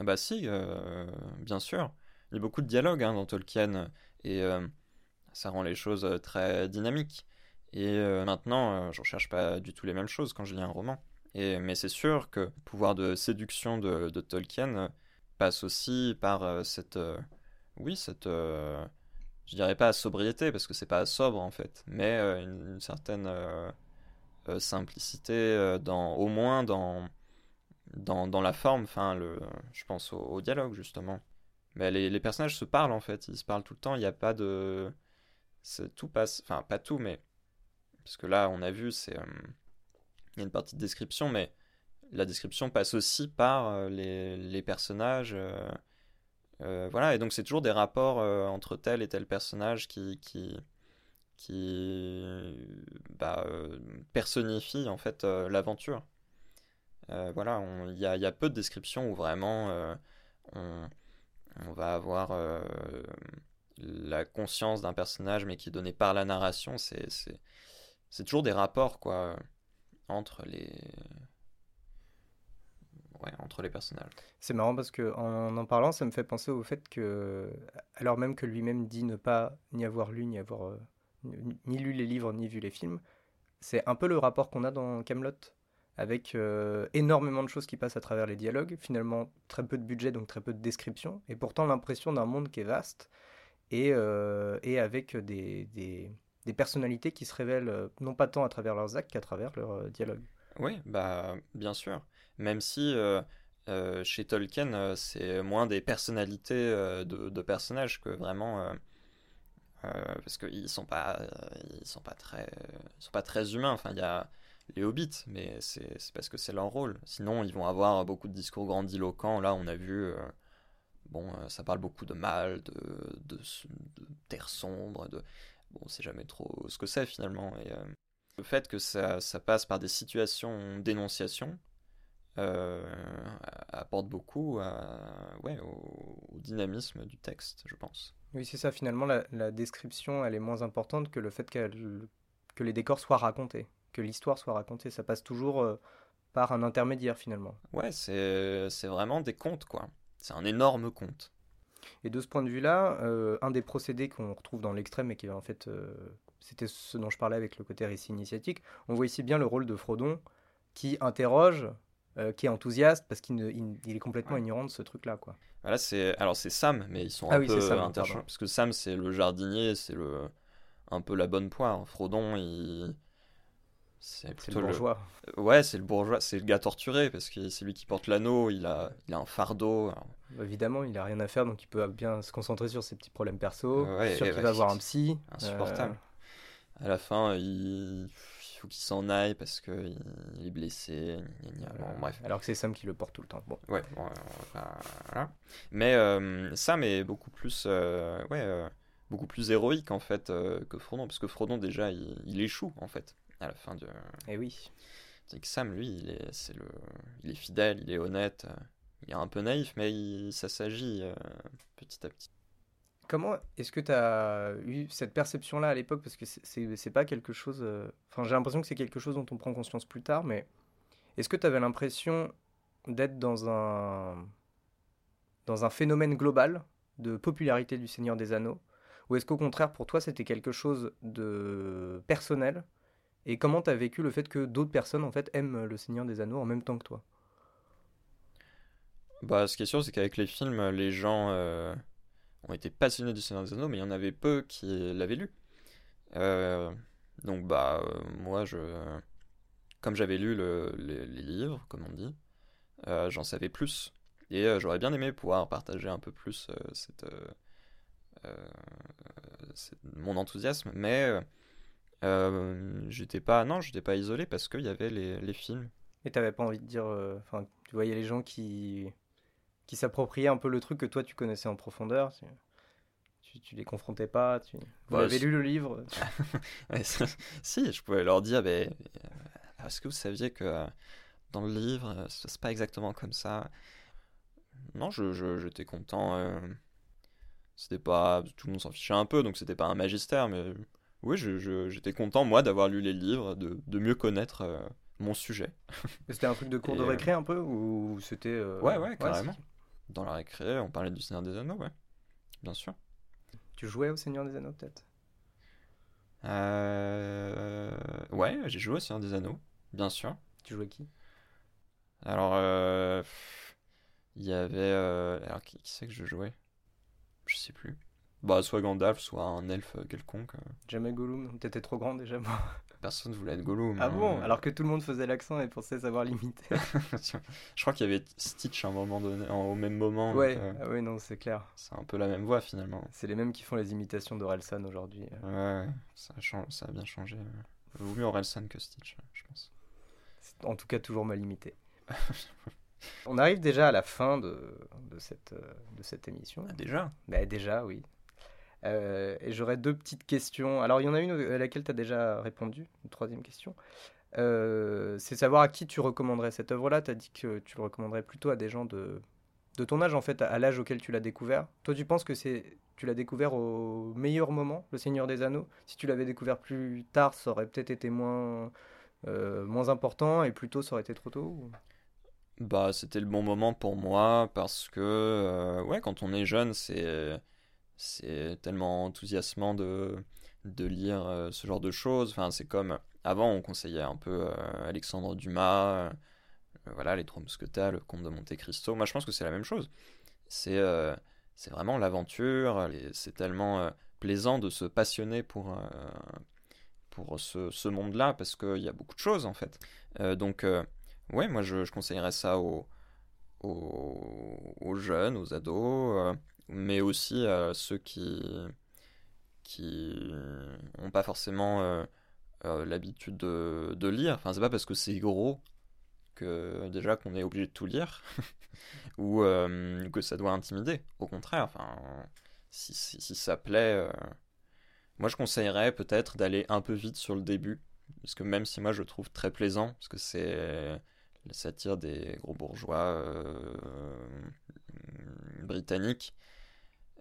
Speaker 2: Ah bah si, bien sûr. Il y a beaucoup de dialogues hein, dans Tolkien et ça rend les choses très dynamiques. Et euh, maintenant, euh, je recherche pas du tout les mêmes choses quand je lis un roman. Et, mais c'est sûr que le pouvoir de séduction de, Tolkien euh, passe aussi par cette. oui, cette. je dirais pas sobriété, parce que c'est pas sobre en fait, mais une, certaine simplicité, dans, au moins dans, dans, la forme, enfin, le, je pense au, dialogue justement. Mais les, personnages se parlent en fait, ils se parlent tout le temps, il n'y a pas de. Tout passe. Enfin, pas tout, mais parce que là, on a vu, c'est euh, il y a une partie de description, mais la description passe aussi par euh, les, personnages. Euh, voilà, et donc c'est toujours des rapports entre tel et tel personnage qui, qui, qui bah, personnifie en fait l'aventure. Voilà, il y a, peu de descriptions où vraiment on, on, va avoir la conscience d'un personnage mais qui est donné par la narration. C'est toujours des rapports quoi entre les ouais, entre les personnages.
Speaker 1: C'est marrant parce que en en parlant, ça me fait penser au fait que alors même que lui-même dit ne pas ni avoir lu ni avoir euh, ni lu les livres ni vu les films, c'est un peu le rapport qu'on a dans Camelot avec euh, énormément de choses qui passent à travers les dialogues, finalement très peu de budget donc très peu de description et pourtant l'impression d'un monde qui est vaste et, euh, et avec des, des personnalités qui se révèlent euh, non pas tant à travers leurs actes qu'à travers leurs dialogues.
Speaker 2: Oui, bah bien sûr. Même si chez Tolkien, c'est moins des personnalités de, personnages que vraiment. parce qu'ils sont pas, ils sont pas très, sont pas très humains. Enfin, il y a les hobbits, mais c'est parce que c'est leur rôle. Sinon, ils vont avoir beaucoup de discours grandiloquents. Là, on a vu, bon, ça parle beaucoup de mal, de, terre sombre, de bon, on sait jamais trop ce que c'est finalement. Et euh, le fait que ça, passe par des situations d'énonciation euh, apporte beaucoup au, dynamisme du texte, je pense.
Speaker 1: Oui, c'est ça. Finalement, la, description, elle est moins importante que le fait que les décors soient racontés, que l'histoire soit racontée. Ça passe toujours euh, par un intermédiaire, finalement.
Speaker 2: Ouais, c'est vraiment des contes, quoi. C'est un énorme conte.
Speaker 1: Et de ce point de vue-là, euh, un des procédés qu'on retrouve dans l'extrême et qui en fait euh, c'était ce dont je parlais avec le côté récit initiatique. On voit ici bien le rôle de Frodon qui interroge, euh, qui est enthousiaste parce qu'il est complètement ignorant de ce truc-là, quoi.
Speaker 2: Voilà, c'est alors c'est Sam, mais ils sont ah un peu Sam, parce que Sam c'est le jardinier, c'est le un peu la bonne poire. Frodon, il
Speaker 1: c'est plutôt le bourgeois.
Speaker 2: Ouais, c'est le bourgeois, c'est le gars torturé parce que c'est lui qui porte l'anneau, il a, il a un fardeau.
Speaker 1: Évidemment, il a rien à faire donc il peut bien se concentrer sur ses petits problèmes perso, sur qu'il va voir un psy.
Speaker 2: Insupportable. Euh, à la fin, il, faut qu'il s'en aille parce qu'il il est blessé. bref.
Speaker 1: Alors que c'est Sam qui le porte tout le temps. Bon.
Speaker 2: Ouais, voilà. Mais euh, Sam est beaucoup plus, euh, ouais, beaucoup plus héroïque en fait que Frodon parce que Frodon déjà il, il échoue en fait à la fin du.
Speaker 1: Eh oui.
Speaker 2: C'est que Sam, lui, il est, c'est le, il est fidèle, il est honnête, euh, il est un peu naïf, mais il, ça s'agit euh, petit à petit.
Speaker 1: Comment est-ce que tu as eu cette perception-là à l'époque? Parce que c'est, c'est pas quelque chose. Euh, enfin, j'ai l'impression que c'est quelque chose dont on prend conscience plus tard, mais est-ce que tu avais l'impression d'être dans un dans un phénomène global de popularité du Seigneur des Anneaux? Ou est-ce qu'au contraire, pour toi, c'était quelque chose de personnel et comment tu as vécu le fait que d'autres personnes en fait aiment Le Seigneur des Anneaux en même temps que toi?
Speaker 2: Bah, ce qui est sûr, c'est qu'avec les films, les gens euh, ont été passionnés du Seigneur des Anneaux, mais il y en avait peu qui l'avaient lu. Euh, donc, bah, euh, moi, je, comme j'avais lu les, livres, comme on dit, j'en savais plus. Et j'aurais bien aimé pouvoir partager un peu plus mon enthousiasme, mais euh, j'étais pas, non, j'étais pas isolé parce qu'il y avait les, les films.
Speaker 1: Et t'avais pas envie de dire, euh, enfin, tu voyais les gens qui qui s'appropriaient un peu le truc que toi tu connaissais en profondeur. Tu, tu, les confrontais pas. Tu vous bah, avez lu le livre.
Speaker 2: si, je pouvais leur dire, mais euh, est-ce que vous saviez que dans le livre, c'est pas exactement comme ça? Non, je, j'étais content. c'était pas, tout le monde s'en fichait un peu, donc c'était pas un magistère, mais oui, j'étais content, moi, d'avoir lu les livres, de, de mieux connaître euh, mon sujet.
Speaker 1: C'était un truc de cours de euh, récré un peu Ou c'était. Euh,
Speaker 2: ouais, ouais, carrément. Dans la récré, on parlait du Seigneur des Anneaux, ouais. Bien sûr.
Speaker 1: Tu jouais au Seigneur des Anneaux, peut-être?
Speaker 2: Euh... Ouais, j'ai joué au Seigneur des Anneaux, bien sûr.
Speaker 1: Tu jouais qui?
Speaker 2: Alors, il y avait. Alors, qui, qui c'est que je jouais? Je sais plus. Bah, soit Gandalf, soit un elfe quelconque.
Speaker 1: Jamais Gollum, t'étais trop grand déjà, moi.
Speaker 2: Personne voulait être Gollum.
Speaker 1: Ah bon euh. Alors que tout le monde faisait l'accent et pensait savoir limiter.
Speaker 2: je crois qu'il y avait Stitch à un moment donné, au même moment.
Speaker 1: Ouais, euh, ah oui, non, c'est clair.
Speaker 2: C'est un peu la même voix finalement.
Speaker 1: C'est les mêmes qui font les imitations d'Orelsan aujourd'hui.
Speaker 2: Ouais, ça a, ça a bien changé. Vaut mieux Orelsan que Stitch, je pense.
Speaker 1: En tout cas, toujours mal imité. On arrive déjà à la fin de, de, cette, de cette émission.
Speaker 2: Ah, déjà?
Speaker 1: Bah, Déjà, oui. Euh, et j'aurais deux petites questions. Alors, il y en a une à laquelle tu as déjà répondu, une troisième question. Euh, c'est savoir à qui tu recommanderais cette œuvre-là. Tu as dit que tu le recommanderais plutôt à des gens de, de ton âge, en fait, à l'âge auquel tu l'as découvert. Toi, tu penses que c'est tu l'as découvert au meilleur moment, Le Seigneur des Anneaux? Si tu l'avais découvert plus tard, ça aurait peut-être été moins, euh, moins important et plus tôt, ça aurait été trop tôt
Speaker 2: Bah, c'était le bon moment pour moi parce que, ouais, quand on est jeune, c'est c'est tellement enthousiasmant de, de lire euh, ce genre de choses. Enfin, c'est comme avant, on conseillait un peu euh, Alexandre Dumas, euh, voilà, les Trois Mousquetaires, le Comte de Monte Cristo. Moi, je pense que c'est la même chose. C'est c'est vraiment l'aventure. C'est tellement plaisant de se passionner pour pour ce, ce monde-là parce qu'il y a beaucoup de choses en fait. donc, ouais, moi, je, conseillerais ça aux, aux jeunes, aux ados mais aussi à ceux qui qui n'ont pas forcément euh, euh, l'habitude de, lire. Enfin, c'est pas parce que c'est gros que déjà qu'on est obligé de tout lire ou euh, que ça doit intimider. Au contraire, enfin, si, si, ça plaît, moi je conseillerais peut-être d'aller un peu vite sur le début, parce que même si moi je trouve très plaisant, parce que c'est la satire des gros bourgeois britanniques,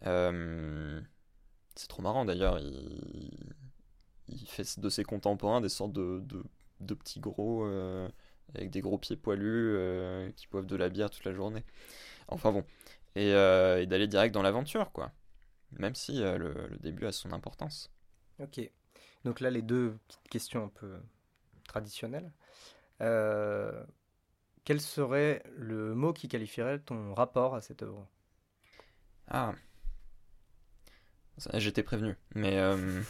Speaker 2: euh, c'est trop marrant d'ailleurs, il... il, fait de ses contemporains des sortes de, de, petits gros euh, avec des gros pieds poilus euh, qui boivent de la bière toute la journée. Enfin bon, et, et d'aller direct dans l'aventure quoi, même si le, le, début a son importance.
Speaker 1: Ok. Donc là, les deux petites questions un peu traditionnelles. Quel serait le mot qui qualifierait ton rapport à cette œuvre?
Speaker 2: Ah. J'étais prévenu, mais. Euh,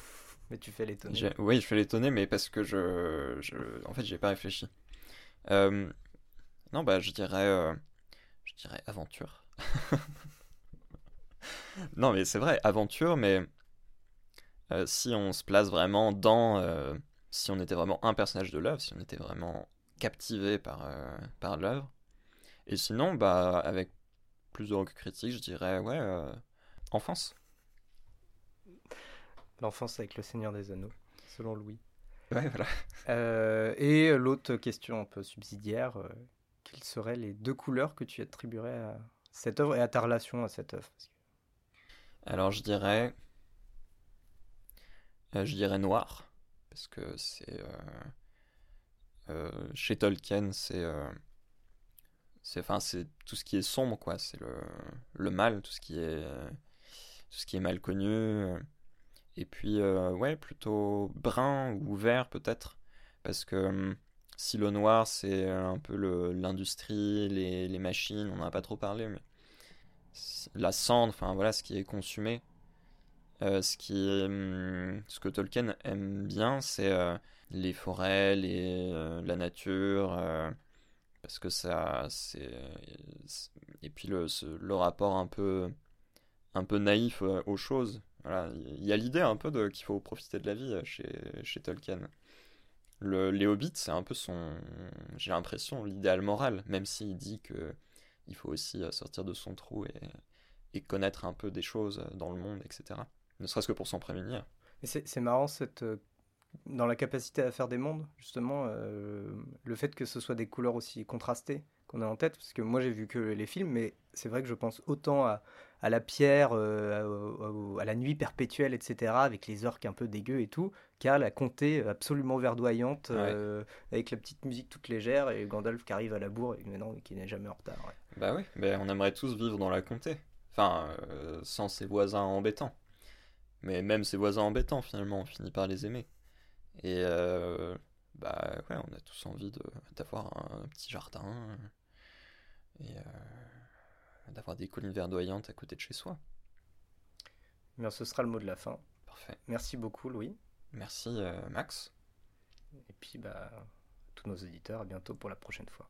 Speaker 1: mais tu fais l'étonner.
Speaker 2: Oui, je fais l'étonner, mais parce que je. je... En fait, j'ai pas réfléchi. Euh, non, bah, je dirais. Je dirais aventure. non, mais c'est vrai, aventure, mais euh, si on se place vraiment dans. Euh, si on était vraiment un personnage de l'œuvre, si on était vraiment captivé par, euh, par l'œuvre. Et sinon, bah, avec plus de recul critique, je dirais, ouais, enfance.
Speaker 1: L'enfance avec le Seigneur des Anneaux, selon Louis.
Speaker 2: Ouais,
Speaker 1: voilà. et l'autre question un peu subsidiaire, quelles seraient les deux couleurs que tu attribuerais à cette œuvre et à ta relation à cette œuvre?
Speaker 2: Alors je dirais euh, je dirais noir, parce que c'est... Euh, euh, chez Tolkien, c'est... c'est enfin, c'est tout ce qui est sombre, quoi. C'est le, le mal, tout ce qui est... tout ce qui est mal connu. Et puis, ouais, plutôt brun ou vert, peut-être. Parce que hum, si le noir, c'est un peu l'industrie, les, machines, on n'en a pas trop parlé, mais la cendre, enfin voilà, ce qui est consumé, euh, ce, qui, hum, ce que Tolkien aime bien, c'est euh, les forêts, les, euh, la nature, parce que ça, c'est et puis le, le rapport un peu, un peu naïf aux choses. Il y a l'idée un peu de qu'il faut profiter de la vie chez, chez Tolkien. Le, les c'est un peu son, j'ai l'impression, l'idéal moral, même s'il dit que il faut aussi sortir de son trou et, connaître un peu des choses dans le monde, etc ne serait-ce que pour s'en prévenir.
Speaker 1: C'est marrant cette, euh, dans la capacité à faire des mondes, justement, euh, le fait que ce soit des couleurs aussi contrastées qu'on a en tête, parce que moi j'ai vu que les films, mais c'est vrai que je pense autant à, à la pierre, euh, à, la nuit perpétuelle, etc., avec les orques un peu dégueux et tout, qu'à la comté absolument verdoyante, avec la petite musique toute légère, et Gandalf qui arrive à la bourre, et maintenant qui n'est jamais en retard.
Speaker 2: Bah oui, mais on aimerait tous vivre dans la comté, enfin, sans ses voisins embêtants. Mais même ses voisins embêtants, finalement, on finit par les aimer. Et euh, bah ouais, on a tous envie d'avoir un, petit jardin et euh, d'avoir des collines verdoyantes à côté de chez soi.
Speaker 1: Bien, ce sera le mot de la fin.
Speaker 2: Parfait.
Speaker 1: Merci beaucoup, Louis.
Speaker 2: Merci, euh, Max.
Speaker 1: Et puis, bah, tous nos auditeurs, à bientôt pour la prochaine fois.